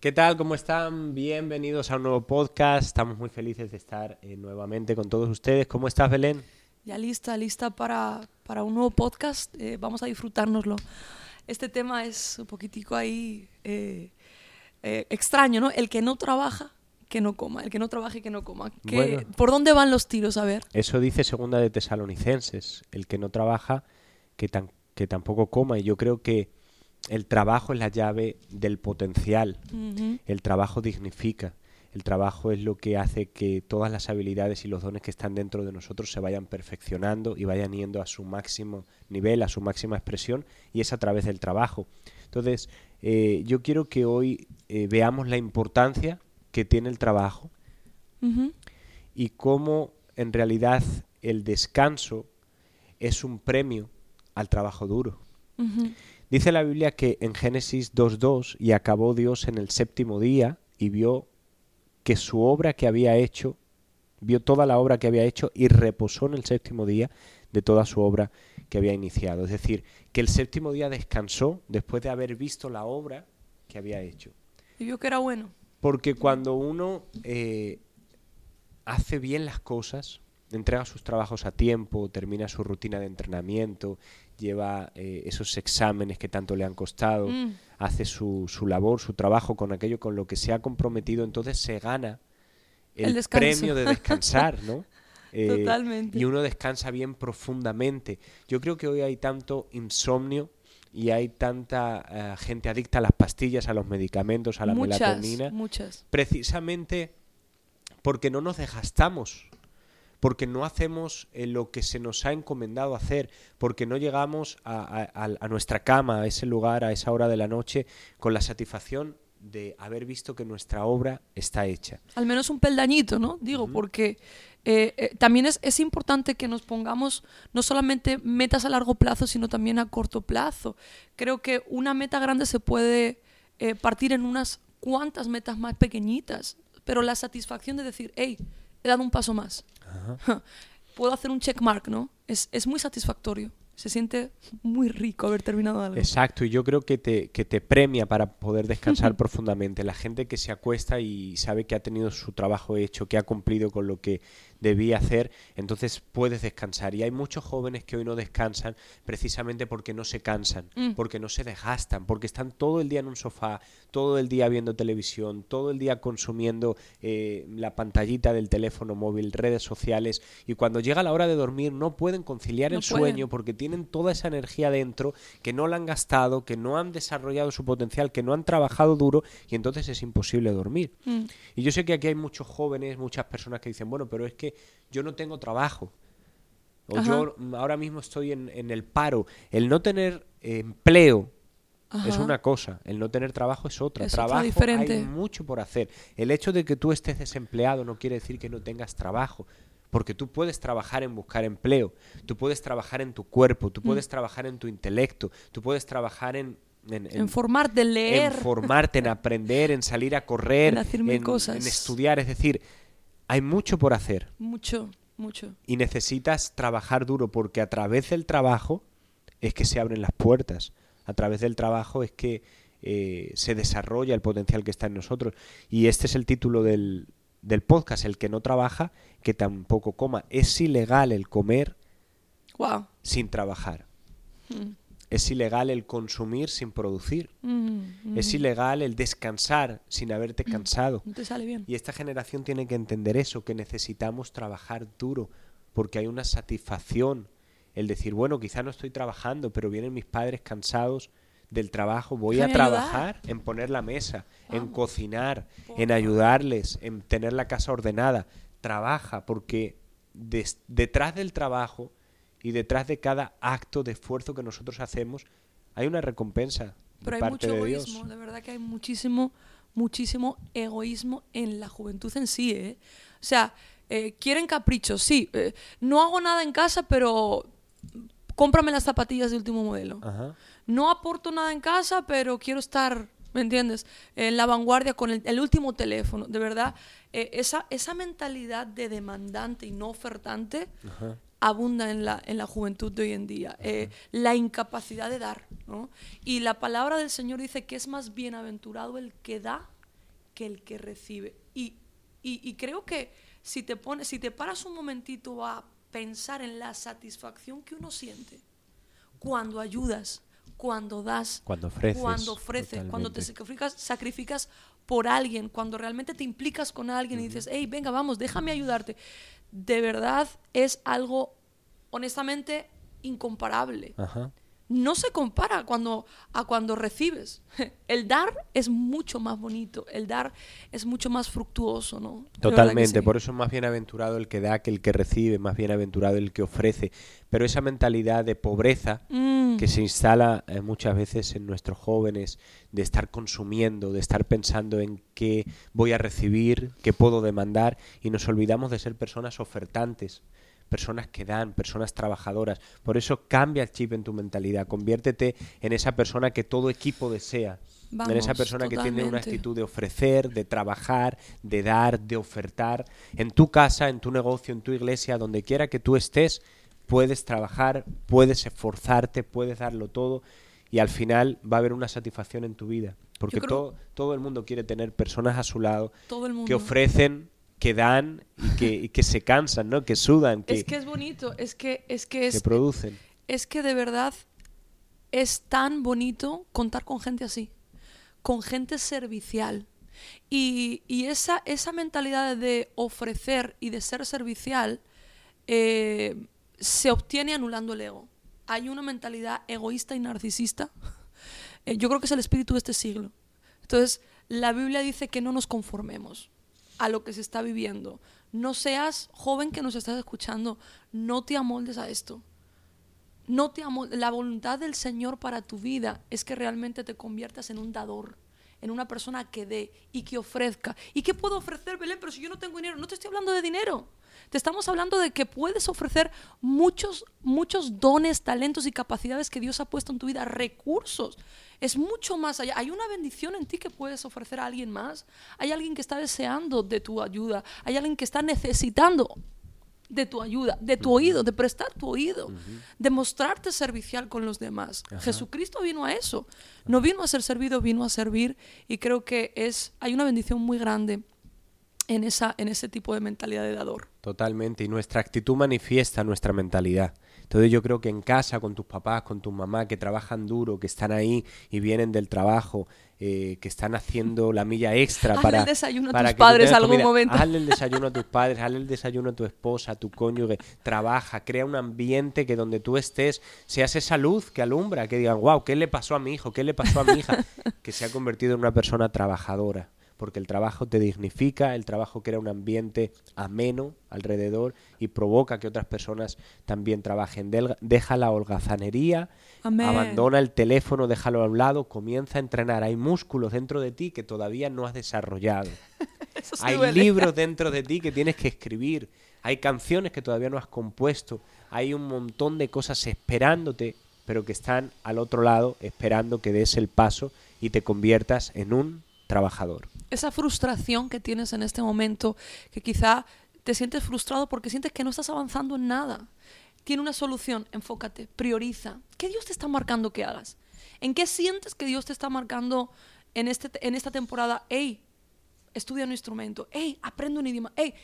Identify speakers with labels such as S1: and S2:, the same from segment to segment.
S1: ¿Qué tal? ¿Cómo están? Bienvenidos a un nuevo podcast. Estamos muy felices de estar eh, nuevamente con todos ustedes. ¿Cómo estás, Belén?
S2: Ya lista, lista para, para un nuevo podcast. Eh, vamos a disfrutárnoslo. Este tema es un poquitico ahí eh, extraño, ¿no? El que no trabaja, que no coma. El que no trabaja y que no coma. ¿Qué-
S1: Bueno.
S2: ¿Por dónde van los tiros? A ver.
S1: Eso dice segunda de Tesalonicenses. El que no trabaja, que, tan- que tampoco coma. Y yo creo que el trabajo es la llave del potencial. El trabajo dignifica. El trabajo es lo que hace que todas las habilidades y los dones que están dentro de nosotros se vayan perfeccionando y vayan yendo a su máximo nivel, a su máxima expresión, y es a través del trabajo. Entonces, eh, yo quiero que hoy eh, veamos la importancia que tiene el trabajo y cómo en realidad el descanso es un premio al trabajo duro. Dice la Biblia que en Génesis 2.2 y acabó Dios en el séptimo día y vio que su obra que había hecho, vio toda la obra que había hecho y reposó en el séptimo día de toda su obra que había iniciado. Es decir, que el séptimo día descansó después de haber visto la obra que había hecho.
S2: Y vio que era bueno.
S1: Porque cuando uno eh, hace bien las cosas, entrega sus trabajos a tiempo, termina su rutina de entrenamiento, lleva eh, esos exámenes que tanto le han costado,
S2: Mm.
S1: hace su, su labor, su trabajo con aquello con lo que se ha comprometido, entonces se gana el, premio de descansar, ¿no? Eh,
S2: Totalmente.
S1: Y uno descansa bien profundamente. Yo creo que hoy hay tanto insomnio y hay tanta eh, gente adicta a las pastillas, a los medicamentos, a la
S2: muchas,
S1: melatonina,
S2: muchas.
S1: precisamente porque no nos desgastamos, porque no hacemos eh, lo que se nos ha encomendado hacer, porque no llegamos a, a- a- a nuestra cama, a ese lugar, a esa hora de la noche, con la satisfacción de haber visto que nuestra obra está hecha.
S2: Al menos un peldañito, ¿no? Digo, porque eh, eh, también es, es importante que nos pongamos no solamente metas a largo plazo, sino también a corto plazo. Creo que una meta grande se puede eh, partir en unas cuantas metas más pequeñitas, pero la satisfacción de decir, hey, he dado un paso más. Puedo hacer un checkmark, ¿no? Es, es muy satisfactorio. Se siente muy rico haber terminado algo.
S1: Exacto, y yo creo que te, que te premia para poder descansar profundamente. La gente que se acuesta y sabe que ha tenido su trabajo hecho, que ha cumplido con lo que debía hacer, entonces puedes descansar. Y hay muchos jóvenes que hoy no descansan precisamente porque no se cansan,
S2: Mm.
S1: porque no se desgastan, porque están todo el día en un sofá, todo el día viendo televisión, todo el día consumiendo eh, la pantallita del teléfono móvil, redes sociales, y cuando llega la hora de dormir no pueden conciliar
S2: No
S1: el
S2: pueden.
S1: sueño porque tienen toda esa energía dentro que no la han gastado, que no han desarrollado su potencial, que no han trabajado duro y entonces es imposible dormir.
S2: Mm.
S1: Y yo sé que aquí hay muchos jóvenes, muchas personas que dicen, bueno, pero es que yo no tengo trabajo. O
S2: Ajá.
S1: yo mm, ahora mismo estoy en, en el paro. El no tener eh, empleo es una cosa, el no tener trabajo es otra.
S2: Es
S1: trabajo
S2: diferente.
S1: hay mucho por hacer. El hecho de que tú estés desempleado no quiere decir que no tengas trabajo, porque tú puedes trabajar en buscar empleo, tú puedes trabajar en tu cuerpo,
S2: Mm.
S1: tú puedes trabajar en tu intelecto, tú puedes trabajar en en, en-
S2: En formarte, en leer.
S1: en formarte, en aprender, en salir a correr,
S2: En hacer mil
S1: en,
S2: cosas.
S1: en estudiar. Es decir, hay mucho por hacer
S2: Mucho, mucho.
S1: y necesitas trabajar duro porque a través del trabajo es que se abren las puertas. A través del trabajo es que eh, se desarrolla el potencial que está en nosotros. Y este es el título del, del podcast, el que no trabaja, que tampoco coma. Es ilegal el comer
S2: Wow.
S1: sin trabajar.
S2: Mm.
S1: Es ilegal el consumir sin producir.
S2: Mm,
S1: Es
S2: mm.
S1: ilegal el descansar sin haberte cansado.
S2: No te sale bien.
S1: Y esta generación tiene que entender eso, que necesitamos trabajar duro, porque hay una satisfacción. El decir, bueno, quizá no estoy trabajando, pero vienen mis padres cansados del trabajo, voy a
S2: ayudar.
S1: trabajar en poner la mesa, en cocinar, en ayudarles, en tener la casa ordenada. Trabaja, porque des- detrás del trabajo y detrás de cada acto de esfuerzo que nosotros hacemos, hay una recompensa
S2: Pero
S1: de
S2: hay
S1: parte
S2: mucho
S1: de
S2: egoísmo,
S1: Dios.
S2: de verdad que hay muchísimo, muchísimo egoísmo en la juventud en sí, ¿eh? O sea, eh, quieren caprichos, sí. eh, no hago nada en casa, pero cómprame las zapatillas de último modelo.
S1: Ajá.
S2: No aporto nada en casa, pero quiero estar, ¿me entiendes? En la vanguardia con el, el último teléfono. De verdad, eh, esa, esa mentalidad de demandante y no ofertante
S1: Ajá.
S2: Abunda en la, en la juventud de hoy en día. Eh, la incapacidad de dar, ¿no? Y la palabra del Señor dice que es más bienaventurado el que da que el que recibe. Y, y- y creo que si te pones, si te paras un momentito a pensar en la satisfacción que uno siente cuando ayudas, cuando das,
S1: Cuando ofreces,
S2: cuando ofreces, cuando te sacrificas, sacrificas por alguien, cuando realmente te implicas con alguien y dices, hey, venga, vamos, déjame ayudarte. De verdad es algo, honestamente, incomparable.
S1: Ajá.
S2: No se compara cuando, a cuando recibes. El dar es mucho más bonito, el dar es mucho más fructuoso, ¿no?
S1: Totalmente,
S2: sí.
S1: por eso es más bienaventurado el que da que el que recibe, más bienaventurado el que ofrece. Pero esa mentalidad de pobreza
S2: Mm,
S1: que se instala eh, muchas veces en nuestros jóvenes, de estar consumiendo, de estar pensando en qué voy a recibir, qué puedo demandar, y nos olvidamos de ser personas ofertantes, personas que dan, personas trabajadoras. Por eso cambia el chip en tu mentalidad, conviértete en esa persona que todo equipo desea. en esa persona que tiene una actitud de ofrecer, de trabajar, de dar, de ofertar. En tu casa, en tu negocio, en tu iglesia, donde quiera que tú estés, puedes trabajar, puedes esforzarte, puedes darlo todo y al final va a haber una satisfacción en tu vida. Porque
S2: creo-
S1: todo, todo el mundo quiere tener personas a su lado que ofrecen, que dan y que, y que se cansan, ¿no? que sudan, que,
S2: Es que es bonito, es que es que
S1: que
S2: es,
S1: producen.
S2: es que de verdad es tan bonito contar con gente así, con gente servicial. Y, y esa, esa mentalidad de ofrecer y de ser servicial eh, se obtiene anulando el ego. Hay una mentalidad egoísta y narcisista. Eh, yo creo que es el espíritu de este siglo. Entonces, la Biblia dice que no nos conformemos a lo que se está viviendo. No seas joven que nos estás escuchando, no te amoldes a esto. No te amol- la voluntad del Señor para tu vida es que realmente te conviertas en un dador, en una persona que dé y que ofrezca. ¿Y qué puedo ofrecer, Belén? Pero si yo no tengo dinero, no te estoy hablando de dinero. Te estamos hablando de que puedes ofrecer muchos, muchos dones, talentos y capacidades que Dios ha puesto en tu vida, recursos. Es mucho más allá. Hay una bendición en ti que puedes ofrecer a alguien más. Hay alguien que está deseando de tu ayuda. Hay alguien que está necesitando de tu ayuda, de tu oído, de prestar tu oído, de mostrarte servicial con los demás. Jesucristo vino a eso. No vino a ser servido, vino a servir y creo que es hay una bendición muy grande en esa en ese tipo de mentalidad de dador.
S1: Totalmente, y nuestra actitud manifiesta nuestra mentalidad. Entonces yo creo que en casa, con tus papás, con tus mamás, que trabajan duro, que están ahí y vienen del trabajo, eh, que están haciendo la milla extra
S2: Hazle
S1: para...
S2: el desayuno a
S1: para
S2: tus
S1: que tú
S2: padres algún
S1: comida.
S2: momento.
S1: Hazle el desayuno a tus padres, hazle el desayuno a tu esposa, a tu cónyuge, trabaja, crea un ambiente que donde tú estés seas esa luz que alumbra, que digan, wow, ¿qué le pasó a mi hijo? ¿Qué le pasó a mi hija? que se ha convertido en una persona trabajadora porque el trabajo te dignifica, el trabajo crea un ambiente ameno alrededor y provoca que otras personas también trabajen. Deja la holgazanería,
S2: Amén.
S1: abandona el teléfono, déjalo a un lado, comienza a entrenar. Hay músculos dentro de ti que todavía no has desarrollado.
S2: Sí
S1: Hay
S2: duele.
S1: libros dentro de ti que tienes que escribir. Hay canciones que todavía no has compuesto. Hay un montón de cosas esperándote, pero que están al otro lado esperando que des el paso y te conviertas en un trabajador.
S2: Esa frustración que tienes en este momento, que quizá te sientes frustrado porque sientes que no estás avanzando en nada. Tiene una solución, enfócate, prioriza. ¿Qué Dios te está marcando que hagas? ¿En qué sientes que Dios te está marcando en, este, en esta temporada? Hey, estudia un instrumento. Hey, aprende un idioma. Hey,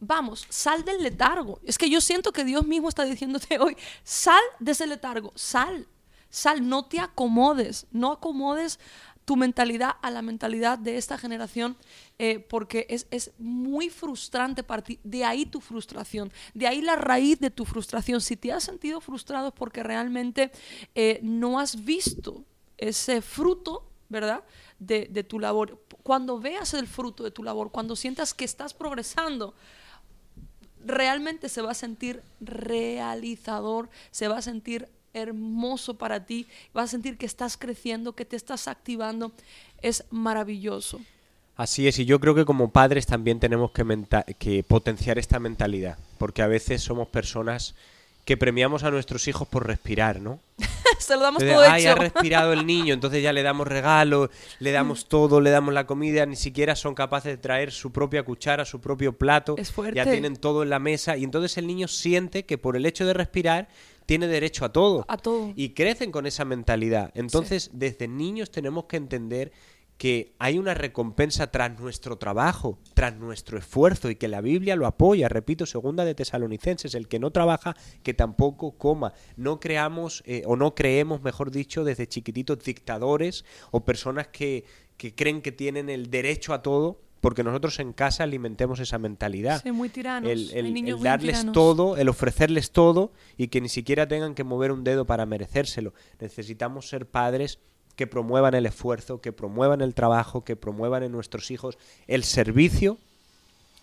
S2: vamos, sal del letargo. Es que yo siento que Dios mismo está diciéndote hoy, sal de ese letargo, sal, sal, no te acomodes, no acomodes tu mentalidad a la mentalidad de esta generación, eh, porque es, es muy frustrante para ti. De ahí tu frustración, de ahí la raíz de tu frustración. Si te has sentido frustrado es porque realmente eh, no has visto ese fruto, ¿verdad? De, de tu labor. Cuando veas el fruto de tu labor, cuando sientas que estás progresando, realmente se va a sentir realizador, se va a sentir hermoso para ti, vas a sentir que estás creciendo, que te estás activando, es maravilloso.
S1: Así es, y yo creo que como padres también tenemos que, que potenciar esta mentalidad, porque a veces somos personas que premiamos a nuestros hijos por respirar, ¿no?
S2: Se lo damos
S1: Entonces,
S2: todo
S1: Ay,
S2: hecho.
S1: ha respirado el niño, entonces ya le damos regalos, le damos todo, le damos la comida, ni siquiera son capaces de traer su propia cuchara, su propio plato,
S2: Es fuerte.
S1: ya tienen todo en la mesa y entonces el niño siente que por el hecho de respirar tiene derecho a todo.
S2: A todo.
S1: Y crecen con esa mentalidad. Entonces, desde niños tenemos que entender que hay una recompensa tras nuestro trabajo, tras nuestro esfuerzo y que la Biblia lo apoya. Repito, segunda de Tesalonicenses, el que no trabaja, que tampoco coma. No creamos eh, o no creemos, mejor dicho, desde chiquititos dictadores o personas que, que creen que tienen el derecho a todo porque nosotros en casa alimentemos esa mentalidad.
S2: Sí, muy tiranos.
S1: El, el- el
S2: muy
S1: darles
S2: tiranos.
S1: todo, el ofrecerles todo y que ni siquiera tengan que mover un dedo para merecérselo. Necesitamos ser padres que promuevan el esfuerzo, que promuevan el trabajo, que promuevan en nuestros hijos el servicio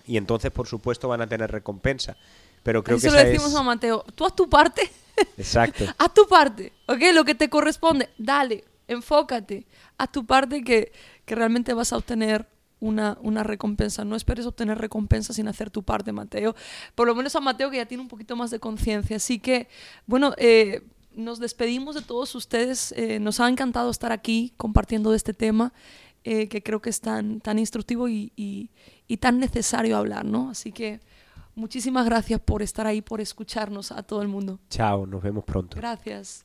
S1: y entonces, por supuesto, van a tener recompensa. Pero creo
S2: Así
S1: que
S2: lo
S1: esa
S2: decimos
S1: es...
S2: a Mateo. Tú haz tu parte.
S1: Exacto.
S2: haz tu parte. ¿Ok? Lo que te corresponde. Dale. Enfócate. Haz tu parte que, que realmente vas a obtener una, una recompensa. No esperes obtener recompensa sin hacer tu parte, Mateo. Por lo menos a Mateo que ya tiene un poquito más de conciencia. Así que, bueno, eh, nos despedimos de todos ustedes. Eh, nos ha encantado estar aquí compartiendo de este tema. eh, que creo que es tan, tan instructivo y, y- y tan necesario hablar, ¿no? Así que muchísimas gracias por estar ahí, por escucharnos a todo el mundo.
S1: Chao, nos vemos pronto.
S2: Gracias.